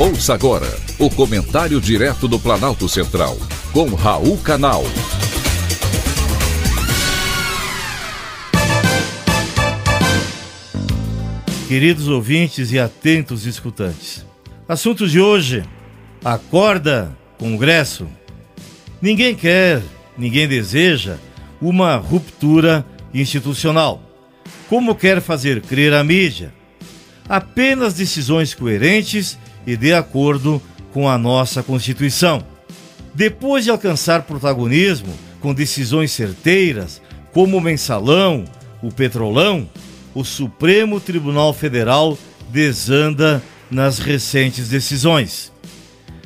Ouça agora o comentário direto do Planalto Central, com Raul Canal. Queridos ouvintes e atentos escutantes, assunto de hoje: acorda, Congresso. Ninguém quer, ninguém deseja uma ruptura institucional. Como quer fazer crer a mídia? Apenas decisões coerentes e de acordo com a nossa Constituição. Depois de alcançar protagonismo com decisões certeiras, como o mensalão, o petrolão, o Supremo Tribunal Federal desanda nas recentes decisões.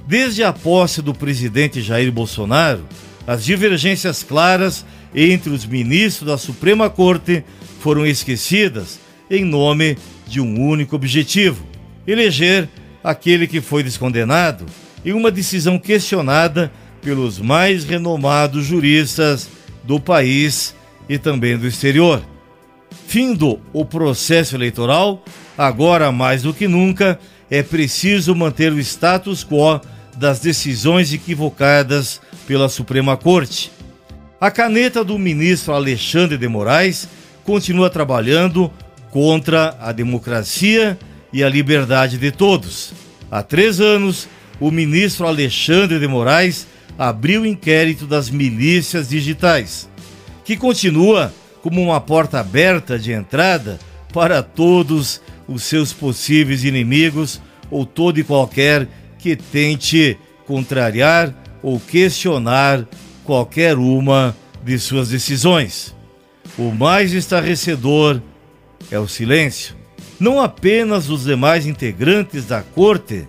Desde a posse do presidente Jair Bolsonaro, as divergências claras entre os ministros da Suprema Corte foram esquecidas em nome de um único objetivo: eleger aquele que foi descondenado em uma decisão questionada pelos mais renomados juristas do país e também do exterior. Findo o processo eleitoral, agora mais do que nunca é preciso manter o status quo das decisões equivocadas pela Suprema Corte. A caneta do ministro Alexandre de Moraes continua trabalhando contra a democracia e a liberdade de todos. Há três anos, o ministro Alexandre de Moraes abriu o inquérito das milícias digitais, que continua como uma porta aberta de entrada para todos os seus possíveis inimigos ou todo e qualquer que tente contrariar ou questionar qualquer uma de suas decisões. O mais estarrecedor é o silêncio não apenas dos demais integrantes da corte,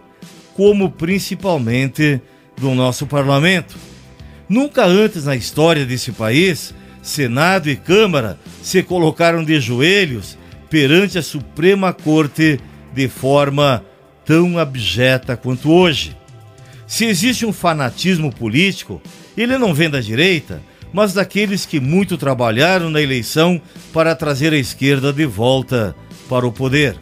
como principalmente do nosso parlamento. Nunca antes na história desse país, Senado e Câmara se colocaram de joelhos perante a Suprema Corte de forma tão abjeta quanto hoje. Se existe um fanatismo político, ele não vem da direita, mas daqueles que muito trabalharam na eleição para trazer a esquerda de volta para o poder.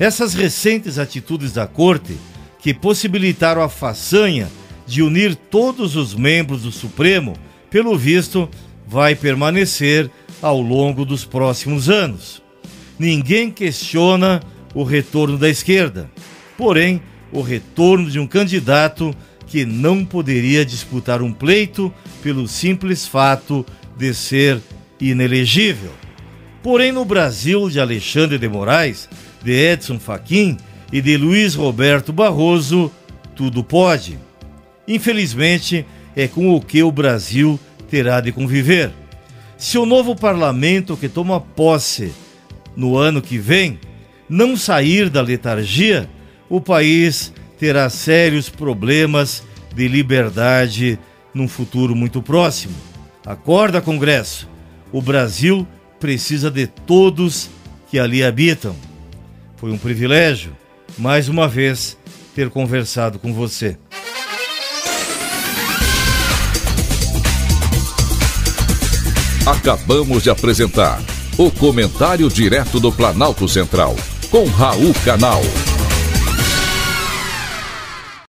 Essas recentes atitudes da Corte, que possibilitaram a façanha de unir todos os membros do Supremo, pelo visto, vai permanecer ao longo dos próximos anos. Ninguém questiona o retorno da esquerda, porém, o retorno de um candidato que não poderia disputar um pleito pelo simples fato de ser inelegível. Porém, no Brasil de Alexandre de Moraes, de Edson Fachin e de Luiz Roberto Barroso, tudo pode. Infelizmente, é com o que o Brasil terá de conviver. Se o novo parlamento que toma posse no ano que vem não sair da letargia, o país terá sérios problemas de liberdade num futuro muito próximo. Acorda, Congresso! O Brasil precisa de todos que ali habitam. Foi um privilégio, mais uma vez, ter conversado com você. Acabamos de apresentar o Comentário Direto do Planalto Central, com Raul Canal.